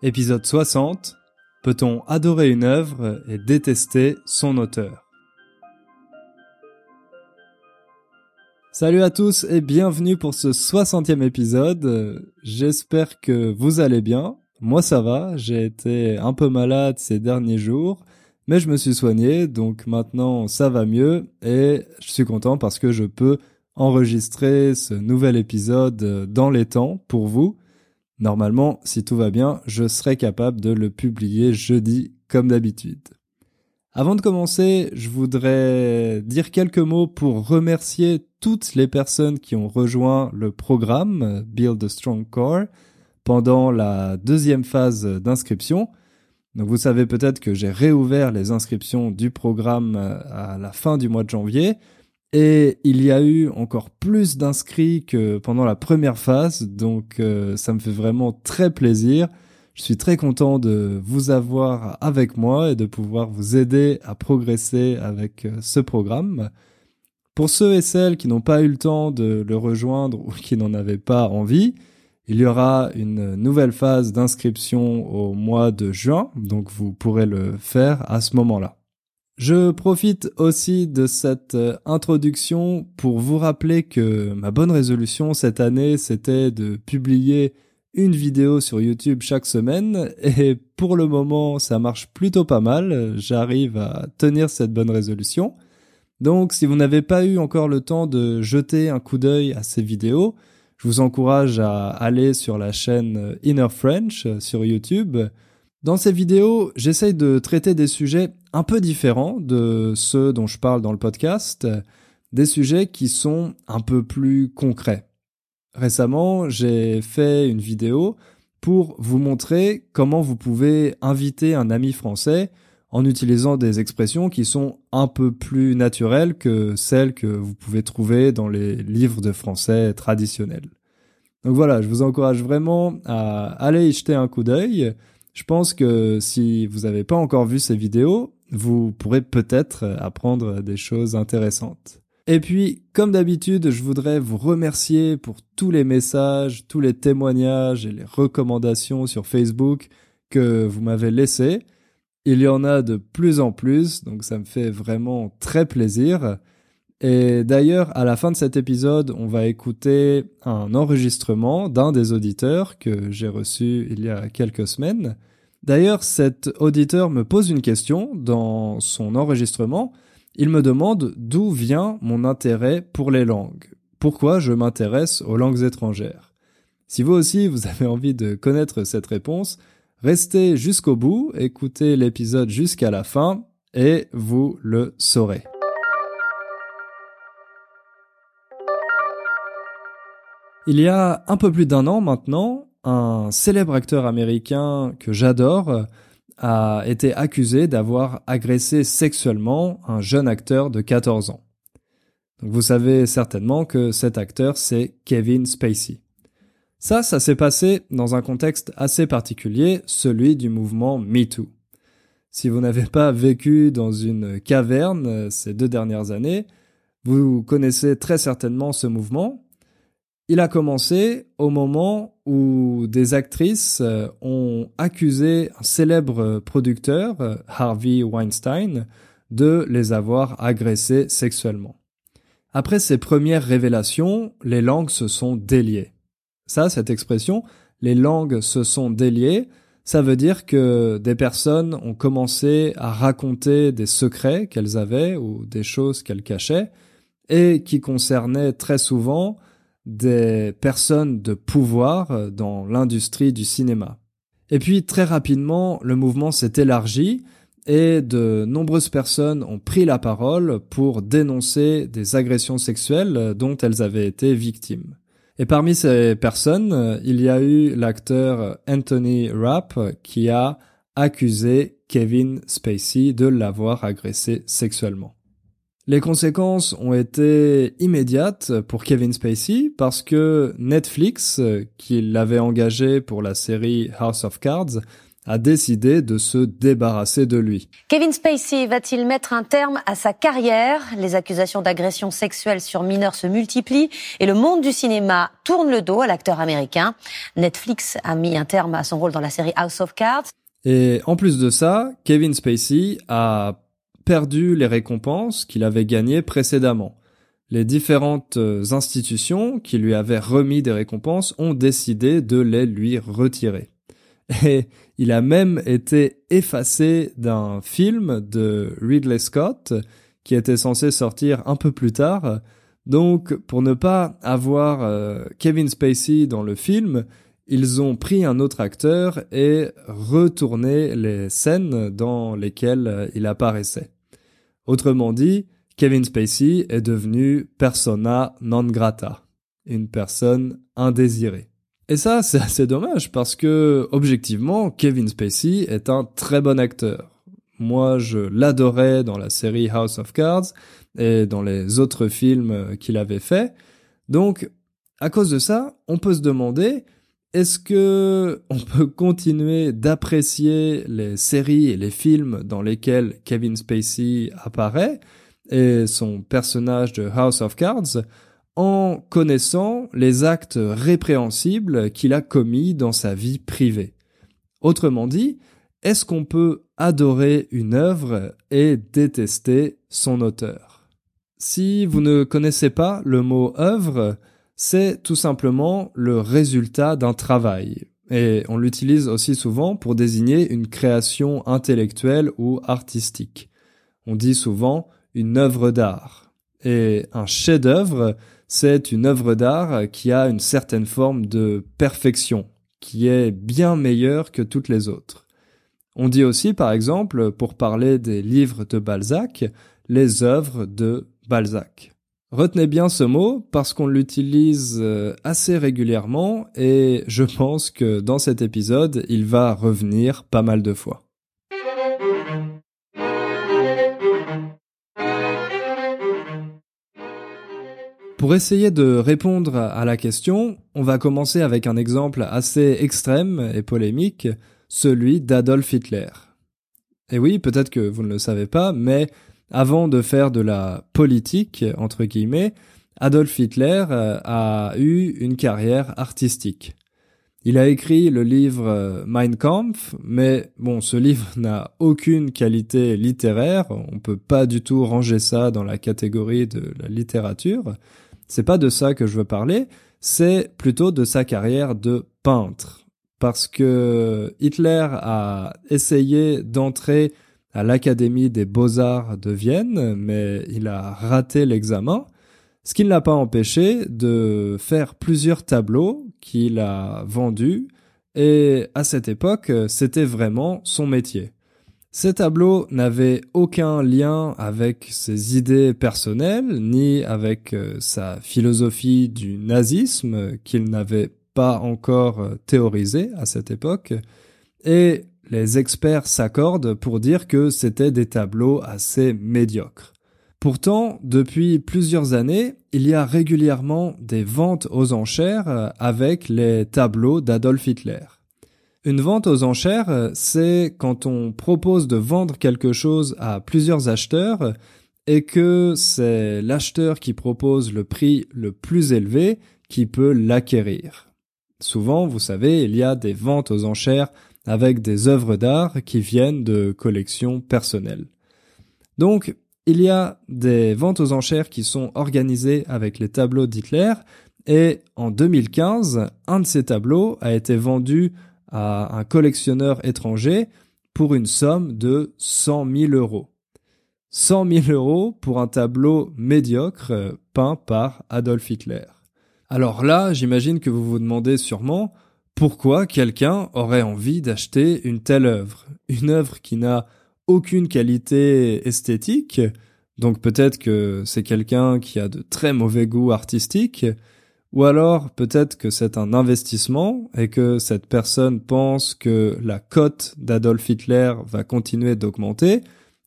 Épisode 60. Peut-on adorer une œuvre et détester son auteur? Salut à tous et bienvenue pour ce 60e épisode. J'espère que vous allez bien. Moi ça va, j'ai été un peu malade ces derniers jours, mais je me suis soigné, donc maintenant ça va mieux et je suis content parce que je peux enregistrer ce nouvel épisode dans les temps pour vous. Normalement, si tout va bien, je serai capable de le publier jeudi comme d'habitude. Avant de commencer, je voudrais dire quelques mots pour remercier toutes les personnes qui ont rejoint le programme Build a Strong Core pendant la deuxième phase d'inscription. Donc vous savez peut-être que j'ai réouvert les inscriptions du programme à la fin du mois de janvier. Et il y a eu encore plus d'inscrits que pendant la première phase, donc euh, ça me fait vraiment très plaisir. Je suis très content de vous avoir avec moi et de pouvoir vous aider à progresser avec euh, ce programme. Pour ceux et celles qui n'ont pas eu le temps de le rejoindre ou qui n'en avaient pas envie, il y aura une nouvelle phase d'inscription au mois de juin, donc vous pourrez le faire à ce moment-là. Je profite aussi de cette euh, introduction pour vous rappeler que ma bonne résolution cette année, c'était de publier une vidéo sur YouTube chaque semaine et pour le moment, ça marche plutôt pas mal. J'arrive à tenir cette bonne résolution. Donc, si vous n'avez pas eu encore le temps de jeter un coup d'œil à ces vidéos, je vous encourage à aller sur la chaîne Inner French sur YouTube dans ces vidéos, j'essaye de traiter des sujets un peu différents de ceux dont je parle dans le podcast, des sujets qui sont un peu plus concrets. Récemment, j'ai fait une vidéo pour vous montrer comment vous pouvez inviter un ami français en utilisant des expressions qui sont un peu plus naturelles que celles que vous pouvez trouver dans les livres de français traditionnels. Donc voilà, je vous encourage vraiment à aller y jeter un coup d'œil. Je pense que si vous n'avez pas encore vu ces vidéos, vous pourrez peut-être apprendre des choses intéressantes. Et puis, comme d'habitude, je voudrais vous remercier pour tous les messages, tous les témoignages et les recommandations sur Facebook que vous m'avez laissés. Il y en a de plus en plus, donc ça me fait vraiment très plaisir. Et d'ailleurs, à la fin de cet épisode, on va écouter un enregistrement d'un des auditeurs que j'ai reçu il y a quelques semaines. D'ailleurs, cet auditeur me pose une question dans son enregistrement. Il me demande d'où vient mon intérêt pour les langues. Pourquoi je m'intéresse aux langues étrangères? Si vous aussi vous avez envie de connaître cette réponse, restez jusqu'au bout, écoutez l'épisode jusqu'à la fin et vous le saurez. Il y a un peu plus d'un an maintenant, un célèbre acteur américain que j'adore a été accusé d'avoir agressé sexuellement un jeune acteur de 14 ans. Vous savez certainement que cet acteur c'est Kevin Spacey. Ça, ça s'est passé dans un contexte assez particulier, celui du mouvement MeToo. Si vous n'avez pas vécu dans une caverne ces deux dernières années, vous connaissez très certainement ce mouvement, il a commencé au moment où des actrices euh, ont accusé un célèbre producteur, Harvey Weinstein, de les avoir agressés sexuellement. Après ces premières révélations, les langues se sont déliées. Ça, cette expression, les langues se sont déliées, ça veut dire que des personnes ont commencé à raconter des secrets qu'elles avaient ou des choses qu'elles cachaient et qui concernaient très souvent des personnes de pouvoir euh, dans l'industrie du cinéma. Et puis très rapidement, le mouvement s'est élargi et de nombreuses personnes ont pris la parole pour dénoncer des agressions sexuelles euh, dont elles avaient été victimes. Et parmi ces personnes, euh, il y a eu l'acteur Anthony Rapp qui a accusé Kevin Spacey de l'avoir agressé sexuellement. Les conséquences ont été immédiates pour Kevin Spacey parce que Netflix, qui l'avait engagé pour la série House of Cards, a décidé de se débarrasser de lui. Kevin Spacey va-t-il mettre un terme à sa carrière? Les accusations d'agression sexuelle sur mineurs se multiplient et le monde du cinéma tourne le dos à l'acteur américain. Netflix a mis un terme à son rôle dans la série House of Cards. Et en plus de ça, Kevin Spacey a perdu les récompenses qu'il avait gagnées précédemment. Les différentes institutions qui lui avaient remis des récompenses ont décidé de les lui retirer. Et il a même été effacé d'un film de Ridley Scott qui était censé sortir un peu plus tard. Donc, pour ne pas avoir euh, Kevin Spacey dans le film, ils ont pris un autre acteur et retourné les scènes dans lesquelles euh, il apparaissait. Autrement dit, Kevin Spacey est devenu persona non grata, une personne indésirée. Et ça, c'est assez dommage parce que, objectivement, Kevin Spacey est un très bon acteur. Moi, je l'adorais dans la série House of Cards et dans les autres films qu'il avait fait. Donc, à cause de ça, on peut se demander, est-ce que on peut continuer d'apprécier les séries et les films dans lesquels Kevin Spacey apparaît et son personnage de House of Cards en connaissant les actes répréhensibles qu'il a commis dans sa vie privée? Autrement dit, est-ce qu'on peut adorer une œuvre et détester son auteur? Si vous ne connaissez pas le mot œuvre, c'est tout simplement le résultat d'un travail. Et on l'utilise aussi souvent pour désigner une création intellectuelle ou artistique. On dit souvent une œuvre d'art. Et un chef-d'œuvre, c'est une œuvre d'art qui a une certaine forme de perfection, qui est bien meilleure que toutes les autres. On dit aussi, par exemple, pour parler des livres de Balzac, les œuvres de Balzac. Retenez bien ce mot parce qu'on l'utilise euh, assez régulièrement et je pense que dans cet épisode, il va revenir pas mal de fois. Pour essayer de répondre à la question, on va commencer avec un exemple assez extrême et polémique, celui d'Adolf Hitler. Et oui, peut-être que vous ne le savez pas, mais avant de faire de la politique, entre guillemets, Adolf Hitler euh, a eu une carrière artistique. Il a écrit le livre euh, Mein Kampf, mais bon, ce livre n'a aucune qualité littéraire, on peut pas du tout ranger ça dans la catégorie de la littérature. C'est pas de ça que je veux parler, c'est plutôt de sa carrière de peintre. Parce que Hitler a essayé d'entrer à l'Académie des beaux-arts de Vienne, mais il a raté l'examen, ce qui ne l'a pas empêché de faire plusieurs tableaux qu'il a vendus, et à cette époque, c'était vraiment son métier. Ces tableaux n'avaient aucun lien avec ses idées personnelles, ni avec euh, sa philosophie du nazisme qu'il n'avait pas encore euh, théorisé à cette époque, et les experts s'accordent pour dire que c'était des tableaux assez médiocres. Pourtant, depuis plusieurs années, il y a régulièrement des ventes aux enchères euh, avec les tableaux d'Adolf Hitler. Une vente aux enchères, c'est quand on propose de vendre quelque chose à plusieurs acheteurs et que c'est l'acheteur qui propose le prix le plus élevé qui peut l'acquérir. Souvent, vous savez, il y a des ventes aux enchères avec des œuvres d'art qui viennent de collections personnelles. Donc, il y a des ventes aux enchères qui sont organisées avec les tableaux d'Hitler et en 2015, un de ces tableaux a été vendu à un collectionneur étranger pour une somme de 100 000 euros. 100 000 euros pour un tableau médiocre euh, peint par Adolf Hitler. Alors là, j'imagine que vous vous demandez sûrement pourquoi quelqu'un aurait envie d'acheter une telle œuvre? Une œuvre qui n'a aucune qualité esthétique, donc peut-être que c'est quelqu'un qui a de très mauvais goûts artistiques, ou alors peut-être que c'est un investissement et que cette personne pense que la cote d'Adolf Hitler va continuer d'augmenter,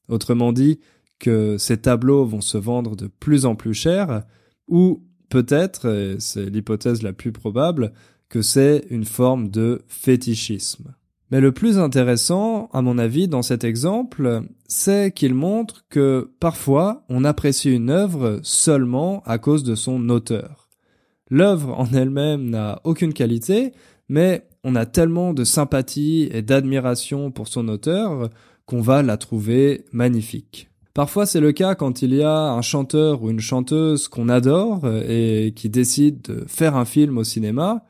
autrement dit que ces tableaux vont se vendre de plus en plus cher, ou peut-être, et c'est l'hypothèse la plus probable, que c'est une forme de fétichisme. Mais le plus intéressant, à mon avis, dans cet exemple, c'est qu'il montre que parfois on apprécie une œuvre seulement à cause de son auteur. L'œuvre en elle-même n'a aucune qualité, mais on a tellement de sympathie et d'admiration pour son auteur qu'on va la trouver magnifique. Parfois c'est le cas quand il y a un chanteur ou une chanteuse qu'on adore et qui décide de faire un film au cinéma.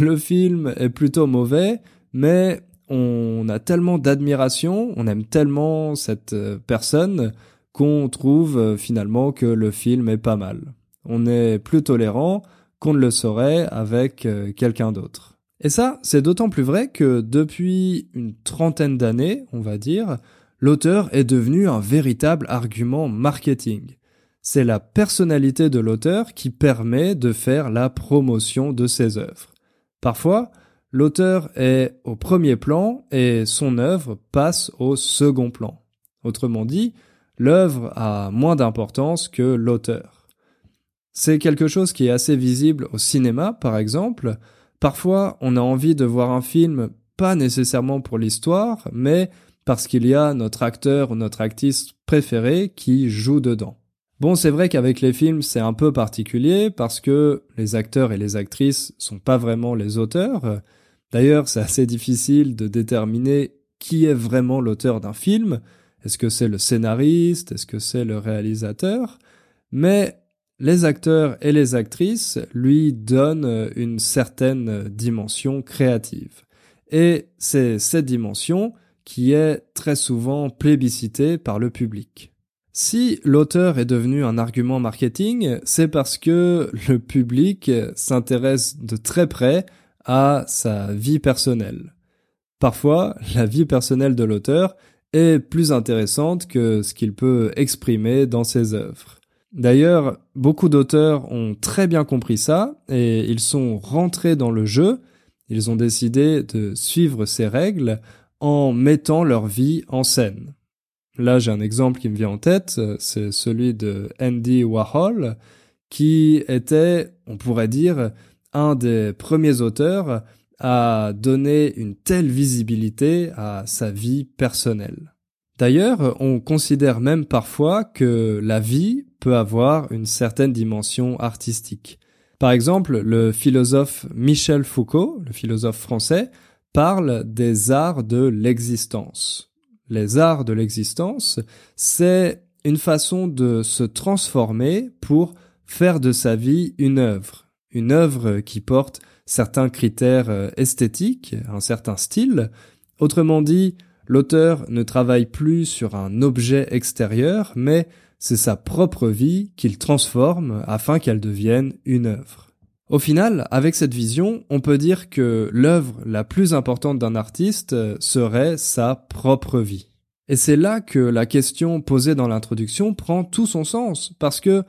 Le film est plutôt mauvais, mais on a tellement d'admiration, on aime tellement cette euh, personne qu'on trouve euh, finalement que le film est pas mal. On est plus tolérant qu'on ne le serait avec euh, quelqu'un d'autre. Et ça, c'est d'autant plus vrai que depuis une trentaine d'années, on va dire, l'auteur est devenu un véritable argument marketing. C'est la personnalité de l'auteur qui permet de faire la promotion de ses œuvres. Parfois, l'auteur est au premier plan et son œuvre passe au second plan. Autrement dit, l'œuvre a moins d'importance que l'auteur. C'est quelque chose qui est assez visible au cinéma, par exemple. Parfois, on a envie de voir un film pas nécessairement pour l'histoire, mais parce qu'il y a notre acteur ou notre actrice préféré qui joue dedans. Bon, c'est vrai qu'avec les films, c'est un peu particulier parce que les acteurs et les actrices sont pas vraiment les auteurs. D'ailleurs, c'est assez difficile de déterminer qui est vraiment l'auteur d'un film. Est-ce que c'est le scénariste? Est-ce que c'est le réalisateur? Mais les acteurs et les actrices lui donnent une certaine dimension créative. Et c'est cette dimension qui est très souvent plébiscitée par le public. Si l'auteur est devenu un argument marketing, c'est parce que le public s'intéresse de très près à sa vie personnelle. Parfois, la vie personnelle de l'auteur est plus intéressante que ce qu'il peut exprimer dans ses œuvres. D'ailleurs, beaucoup d'auteurs ont très bien compris ça et ils sont rentrés dans le jeu, ils ont décidé de suivre ces règles en mettant leur vie en scène. Là, j'ai un exemple qui me vient en tête, c'est celui de Andy Warhol, qui était, on pourrait dire, un des premiers auteurs à donner une telle visibilité à sa vie personnelle. D'ailleurs, on considère même parfois que la vie peut avoir une certaine dimension artistique. Par exemple, le philosophe Michel Foucault, le philosophe français, parle des arts de l'existence les arts de l'existence, c'est une façon de se transformer pour faire de sa vie une œuvre, une œuvre qui porte certains critères euh, esthétiques, un certain style. Autrement dit, l'auteur ne travaille plus sur un objet extérieur, mais c'est sa propre vie qu'il transforme afin qu'elle devienne une œuvre. Au final, avec cette vision, on peut dire que l'œuvre la plus importante d'un artiste serait sa propre vie. Et c'est là que la question posée dans l'introduction prend tout son sens, parce que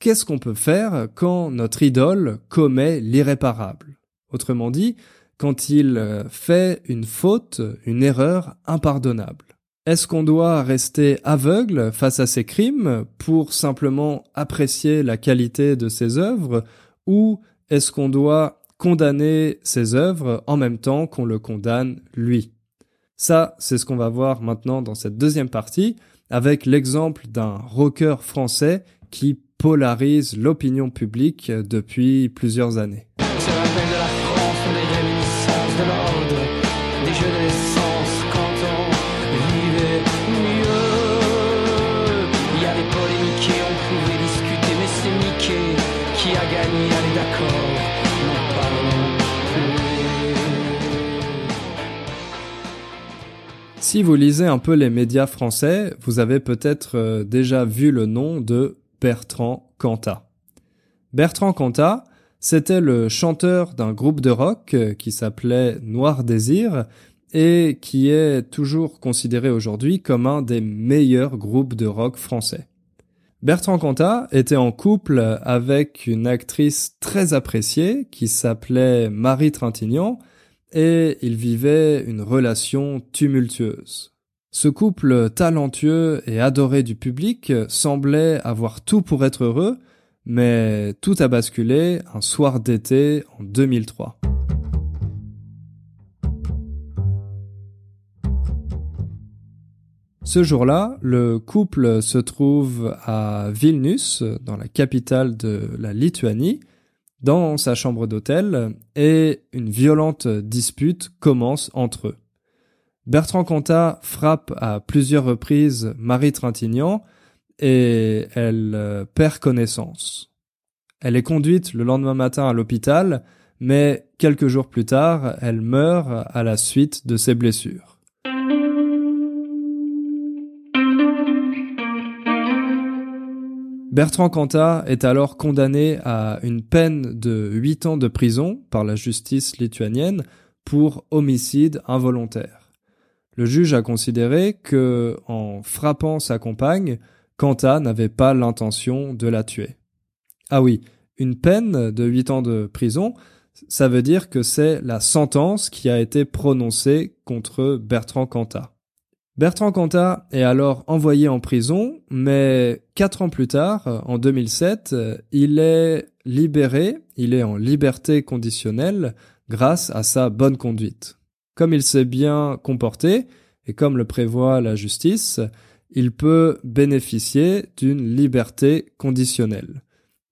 qu'est-ce qu'on peut faire quand notre idole commet l'irréparable? Autrement dit, quand il fait une faute, une erreur impardonnable. Est-ce qu'on doit rester aveugle face à ses crimes pour simplement apprécier la qualité de ses œuvres ou est-ce qu'on doit condamner ses œuvres en même temps qu'on le condamne lui? Ça, c'est ce qu'on va voir maintenant dans cette deuxième partie avec l'exemple d'un rocker français qui polarise l'opinion publique depuis plusieurs années. Si vous lisez un peu les médias français, vous avez peut-être euh, déjà vu le nom de Bertrand Cantat. Bertrand Cantat, c'était le chanteur d'un groupe de rock euh, qui s'appelait Noir Désir et qui est toujours considéré aujourd'hui comme un des meilleurs groupes de rock français. Bertrand Cantat était en couple avec une actrice très appréciée qui s'appelait Marie Trintignant et ils vivaient une relation tumultueuse. Ce couple talentueux et adoré du public semblait avoir tout pour être heureux, mais tout a basculé un soir d'été en 2003. Ce jour-là, le couple se trouve à Vilnius, dans la capitale de la Lituanie, dans sa chambre d'hôtel, et une violente dispute commence entre eux. Bertrand Cantat frappe à plusieurs reprises Marie Trintignant et elle euh, perd connaissance. Elle est conduite le lendemain matin à l'hôpital, mais quelques jours plus tard, elle meurt à la suite de ses blessures. Bertrand Cantat est alors condamné à une peine de 8 ans de prison par la justice lituanienne pour homicide involontaire. Le juge a considéré que, en frappant sa compagne, Cantat n'avait pas l'intention de la tuer. Ah oui, une peine de 8 ans de prison, ça veut dire que c'est la sentence qui a été prononcée contre Bertrand Cantat. Bertrand Cantat est alors envoyé en prison, mais quatre ans plus tard, en 2007, il est libéré, il est en liberté conditionnelle grâce à sa bonne conduite. Comme il s'est bien comporté, et comme le prévoit la justice, il peut bénéficier d'une liberté conditionnelle.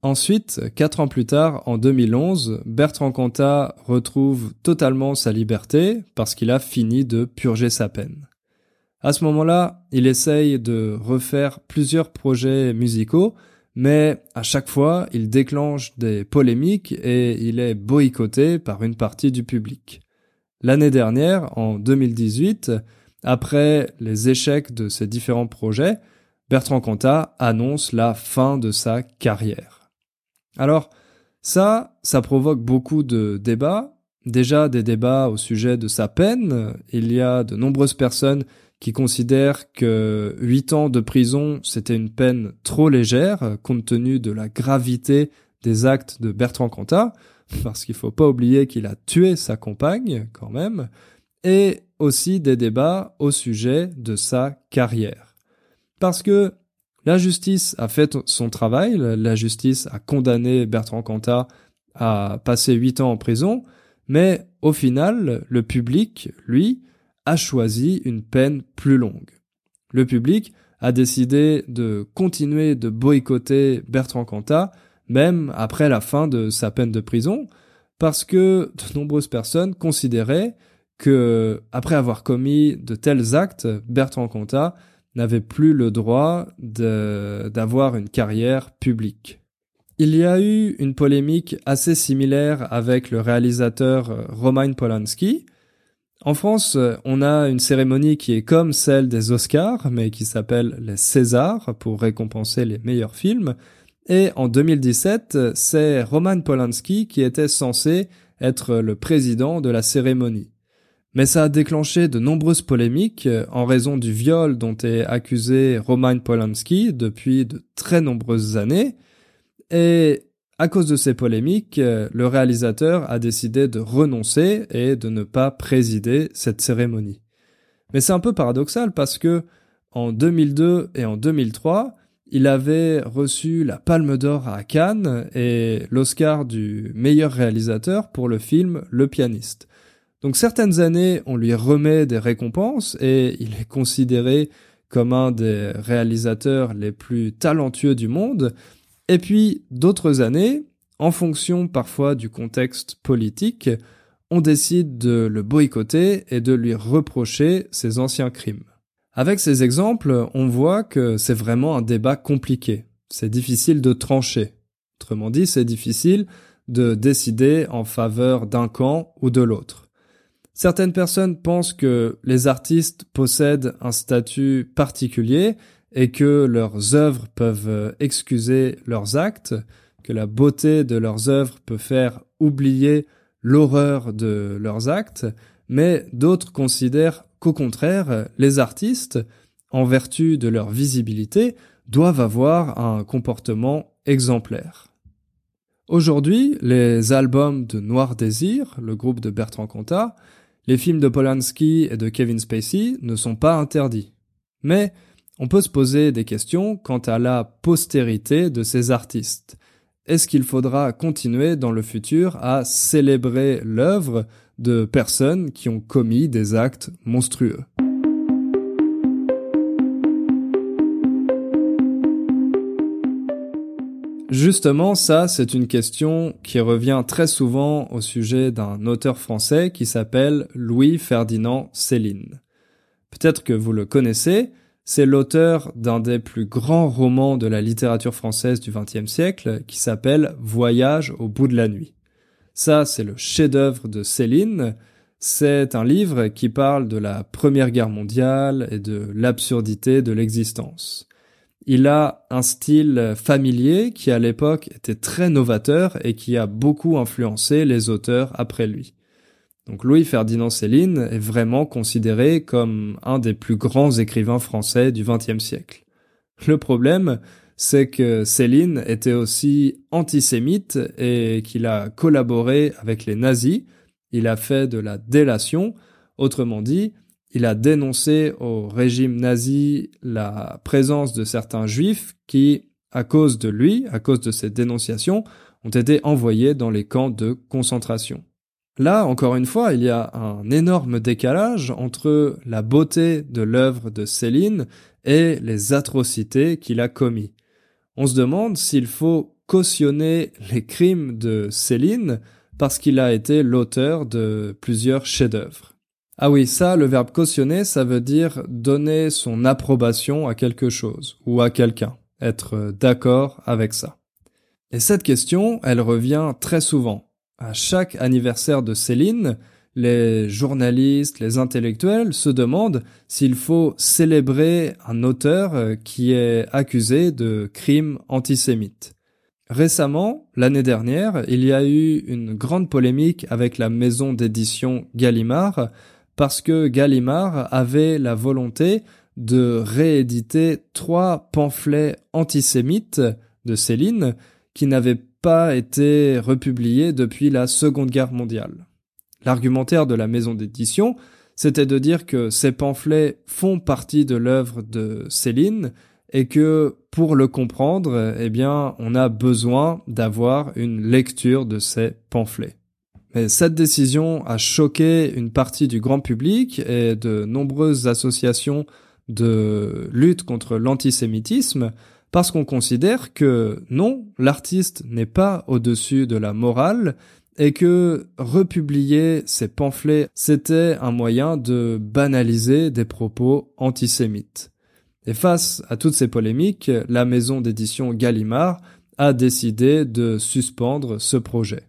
Ensuite, quatre ans plus tard, en 2011, Bertrand Cantat retrouve totalement sa liberté parce qu'il a fini de purger sa peine. À ce moment-là, il essaye de refaire plusieurs projets musicaux, mais à chaque fois, il déclenche des polémiques et il est boycotté par une partie du public. L'année dernière, en 2018, après les échecs de ses différents projets, Bertrand Cantat annonce la fin de sa carrière. Alors, ça, ça provoque beaucoup de débats. Déjà des débats au sujet de sa peine. Il y a de nombreuses personnes qui considère que 8 ans de prison, c'était une peine trop légère, compte tenu de la gravité des actes de Bertrand Cantat, parce qu'il faut pas oublier qu'il a tué sa compagne, quand même, et aussi des débats au sujet de sa carrière. Parce que la justice a fait son travail, la justice a condamné Bertrand Cantat à passer 8 ans en prison, mais au final, le public, lui, a choisi une peine plus longue. Le public a décidé de continuer de boycotter Bertrand Cantat, même après la fin de sa peine de prison, parce que de nombreuses personnes considéraient que, après avoir commis de tels actes, Bertrand Cantat n'avait plus le droit d'avoir une carrière publique. Il y a eu une polémique assez similaire avec le réalisateur Roman Polanski, en France, euh, on a une cérémonie qui est comme celle des Oscars, mais qui s'appelle les Césars pour récompenser les meilleurs films. Et en 2017, c'est Roman Polanski qui était censé être le président de la cérémonie. Mais ça a déclenché de nombreuses polémiques euh, en raison du viol dont est accusé Roman Polanski depuis de très nombreuses années. Et à cause de ces polémiques, euh, le réalisateur a décidé de renoncer et de ne pas présider cette cérémonie. Mais c'est un peu paradoxal parce que en 2002 et en 2003, il avait reçu la Palme d'Or à Cannes et l'Oscar du meilleur réalisateur pour le film Le pianiste. Donc certaines années, on lui remet des récompenses et il est considéré comme un des réalisateurs les plus talentueux du monde, et puis d'autres années, en fonction parfois du contexte politique, on décide de le boycotter et de lui reprocher ses anciens crimes. Avec ces exemples, on voit que c'est vraiment un débat compliqué. C'est difficile de trancher. Autrement dit, c'est difficile de décider en faveur d'un camp ou de l'autre. Certaines personnes pensent que les artistes possèdent un statut particulier et que leurs œuvres peuvent euh, excuser leurs actes, que la beauté de leurs œuvres peut faire oublier l'horreur de leurs actes, mais d'autres considèrent qu'au contraire, les artistes, en vertu de leur visibilité, doivent avoir un comportement exemplaire. Aujourd'hui, les albums de Noir Désir, le groupe de Bertrand Cantat, les films de Polanski et de Kevin Spacey ne sont pas interdits. Mais on peut se poser des questions quant à la postérité de ces artistes. Est-ce qu'il faudra continuer dans le futur à célébrer l'œuvre de personnes qui ont commis des actes monstrueux? Justement, ça, c'est une question qui revient très souvent au sujet d'un auteur français qui s'appelle Louis-Ferdinand Céline. Peut-être que vous le connaissez, c'est l'auteur d'un des plus grands romans de la littérature française du XXe siècle qui s'appelle Voyage au bout de la nuit. Ça, c'est le chef-d'œuvre de Céline. C'est un livre qui parle de la Première Guerre mondiale et de l'absurdité de l'existence. Il a un style familier qui à l'époque était très novateur et qui a beaucoup influencé les auteurs après lui. Donc Louis-Ferdinand Céline est vraiment considéré comme un des plus grands écrivains français du XXe siècle. Le problème, c'est que Céline était aussi antisémite et qu'il a collaboré avec les nazis, il a fait de la délation, autrement dit, il a dénoncé au régime nazi la présence de certains juifs qui, à cause de lui, à cause de ses dénonciations, ont été envoyés dans les camps de concentration. Là, encore une fois, il y a un énorme décalage entre la beauté de l'œuvre de Céline et les atrocités qu'il a commis. On se demande s'il faut cautionner les crimes de Céline parce qu'il a été l'auteur de plusieurs chefs-d'œuvre. Ah oui, ça, le verbe cautionner, ça veut dire donner son approbation à quelque chose ou à quelqu'un, être d'accord avec ça. Et cette question, elle revient très souvent. À chaque anniversaire de Céline, les journalistes, les intellectuels se demandent s'il faut célébrer un auteur qui est accusé de crimes antisémites. Récemment, l'année dernière, il y a eu une grande polémique avec la maison d'édition Gallimard parce que Gallimard avait la volonté de rééditer trois pamphlets antisémites de Céline qui n'avaient pas été republiés depuis la Seconde Guerre mondiale. L'argumentaire de la maison d'édition, c'était de dire que ces pamphlets font partie de l'œuvre de Céline et que pour le comprendre, eh bien, on a besoin d'avoir une lecture de ces pamphlets. Mais cette décision a choqué une partie du grand public et de nombreuses associations de lutte contre l'antisémitisme parce qu'on considère que non, l'artiste n'est pas au-dessus de la morale et que republier ces pamphlets, c'était un moyen de banaliser des propos antisémites. Et face à toutes ces polémiques, la maison d'édition Gallimard a décidé de suspendre ce projet.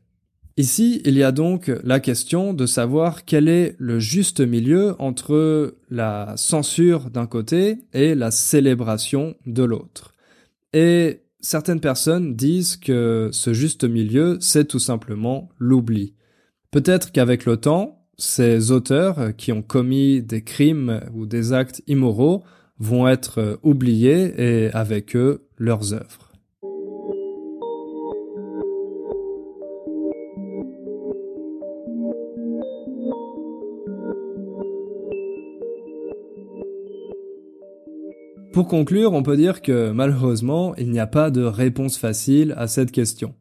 Ici, il y a donc la question de savoir quel est le juste milieu entre la censure d'un côté et la célébration de l'autre. Et certaines personnes disent que ce juste milieu, c'est tout simplement l'oubli. Peut-être qu'avec le temps, ces auteurs qui ont commis des crimes ou des actes immoraux vont être oubliés et avec eux leurs œuvres. Pour conclure, on peut dire que malheureusement, il n'y a pas de réponse facile à cette question.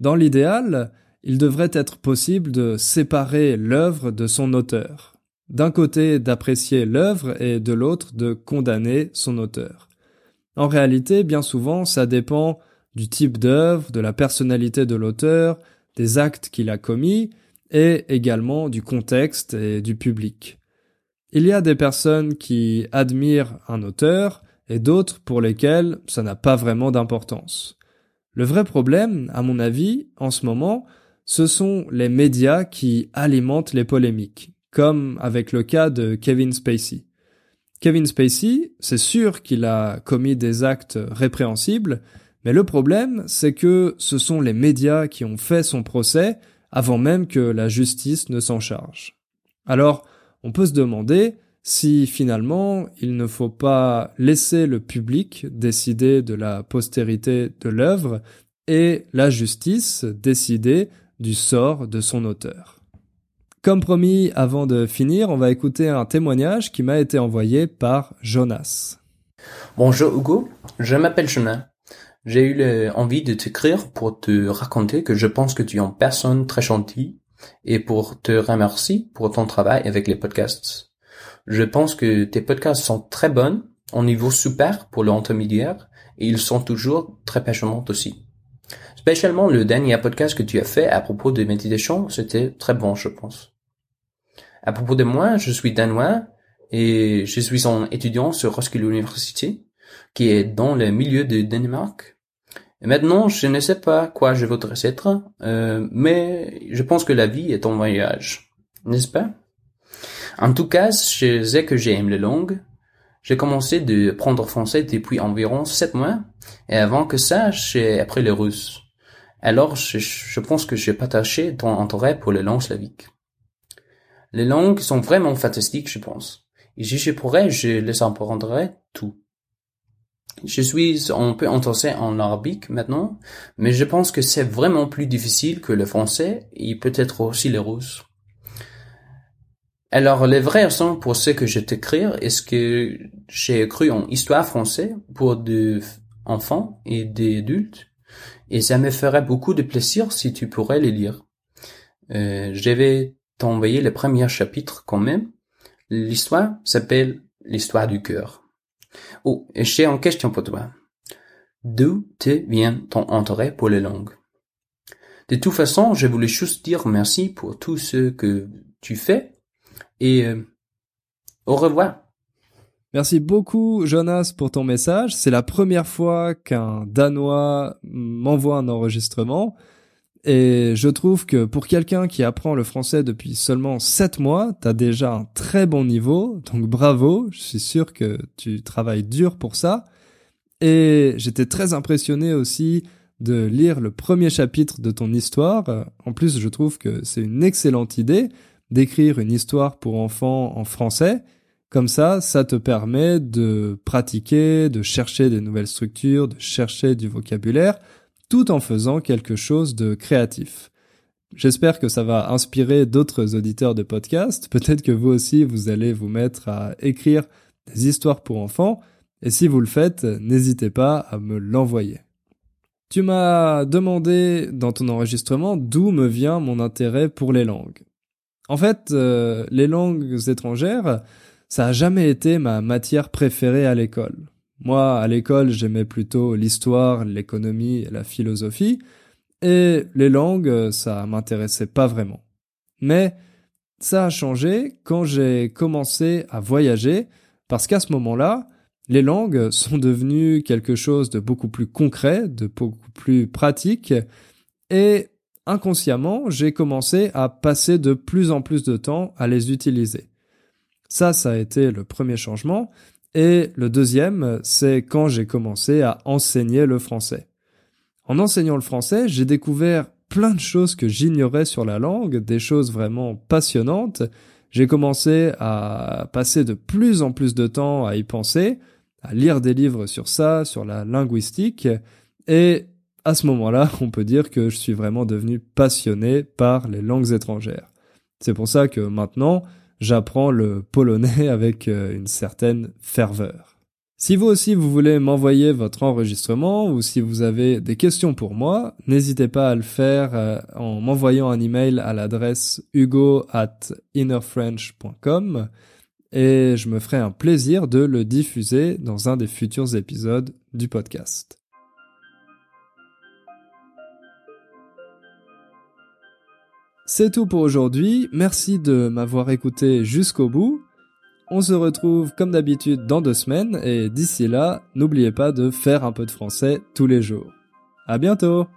Dans l'idéal, il devrait être possible de séparer l'œuvre de son auteur. D'un côté, d'apprécier l'œuvre et de l'autre, de condamner son auteur. En réalité, bien souvent, ça dépend du type d'œuvre, de la personnalité de l'auteur, des actes qu'il a commis, et également du contexte et du public. Il y a des personnes qui admirent un auteur et d'autres pour lesquelles ça n'a pas vraiment d'importance. Le vrai problème, à mon avis, en ce moment, ce sont les médias qui alimentent les polémiques, comme avec le cas de Kevin Spacey. Kevin Spacey, c'est sûr qu'il a commis des actes répréhensibles, mais le problème, c'est que ce sont les médias qui ont fait son procès avant même que la justice ne s'en charge. Alors, on peut se demander si finalement il ne faut pas laisser le public décider de la postérité de l'œuvre et la justice décider du sort de son auteur. Comme promis, avant de finir, on va écouter un témoignage qui m'a été envoyé par Jonas. Bonjour Hugo, je m'appelle Jonas. J'ai eu envie de t'écrire pour te raconter que je pense que tu es une personne très gentille et pour te remercier pour ton travail avec les podcasts. Je pense que tes podcasts sont très bons, au niveau super pour l'intermédiaire, et ils sont toujours très passionnants aussi. Spécialement le dernier podcast que tu as fait à propos de méditation, c'était très bon, je pense. À propos de moi, je suis danois et je suis un étudiant sur Roskilde University, qui est dans le milieu de Danemark. Et maintenant, je ne sais pas quoi je voudrais être, euh, mais je pense que la vie est un voyage, n'est-ce pas? En tout cas, je sais que j'aime les langues. J'ai commencé de prendre français depuis environ sept mois, et avant que ça, j'ai appris le russe. Alors, je, je pense que j'ai partagé ton intérêt pour les langues slaviques. Les langues sont vraiment fantastiques, je pense. Et si je pourrais, je les apprendrais tout. Je suis un peu intéressé en arabique maintenant, mais je pense que c'est vraiment plus difficile que le français et peut-être aussi le russe. Alors, les vraies raisons pour ce que je t'écris est-ce que j'ai écrit en histoire française pour des enfants et des adultes, et ça me ferait beaucoup de plaisir si tu pourrais les lire. Euh, je vais t'envoyer le premier chapitre quand même. L'histoire s'appelle l'histoire du cœur. Oh, j'ai une question pour toi. D'où te vient ton intérêt pour les langues? De toute façon, je voulais juste dire merci pour tout ce que tu fais et euh, au revoir. Merci beaucoup Jonas pour ton message. C'est la première fois qu'un Danois m'envoie un enregistrement. Et je trouve que pour quelqu'un qui apprend le français depuis seulement 7 mois, t'as déjà un très bon niveau, donc bravo, je suis sûr que tu travailles dur pour ça. Et j'étais très impressionné aussi de lire le premier chapitre de ton histoire. En plus, je trouve que c'est une excellente idée d'écrire une histoire pour enfants en français. Comme ça, ça te permet de pratiquer, de chercher des nouvelles structures, de chercher du vocabulaire, tout en faisant quelque chose de créatif. J'espère que ça va inspirer d'autres auditeurs de podcast. Peut-être que vous aussi, vous allez vous mettre à écrire des histoires pour enfants. Et si vous le faites, n'hésitez pas à me l'envoyer. Tu m'as demandé dans ton enregistrement d'où me vient mon intérêt pour les langues. En fait, euh, les langues étrangères, ça a jamais été ma matière préférée à l'école. Moi, à l'école, j'aimais plutôt l'histoire, l'économie et la philosophie, et les langues, ça m'intéressait pas vraiment. Mais ça a changé quand j'ai commencé à voyager, parce qu'à ce moment-là, les langues sont devenues quelque chose de beaucoup plus concret, de beaucoup plus pratique, et inconsciemment, j'ai commencé à passer de plus en plus de temps à les utiliser. Ça, ça a été le premier changement, et le deuxième, c'est quand j'ai commencé à enseigner le français. En enseignant le français, j'ai découvert plein de choses que j'ignorais sur la langue, des choses vraiment passionnantes. J'ai commencé à passer de plus en plus de temps à y penser, à lire des livres sur ça, sur la linguistique, et à ce moment-là, on peut dire que je suis vraiment devenu passionné par les langues étrangères. C'est pour ça que maintenant, j'apprends le polonais avec euh, une certaine ferveur. Si vous aussi vous voulez m'envoyer votre enregistrement ou si vous avez des questions pour moi, n'hésitez pas à le faire euh, en m'envoyant un email à l'adresse hugo at innerfrench.com et je me ferai un plaisir de le diffuser dans un des futurs épisodes du podcast. C'est tout pour aujourd'hui, merci de m'avoir écouté jusqu'au bout. On se retrouve comme d'habitude dans deux semaines et d'ici là, n'oubliez pas de faire un peu de français tous les jours. À bientôt!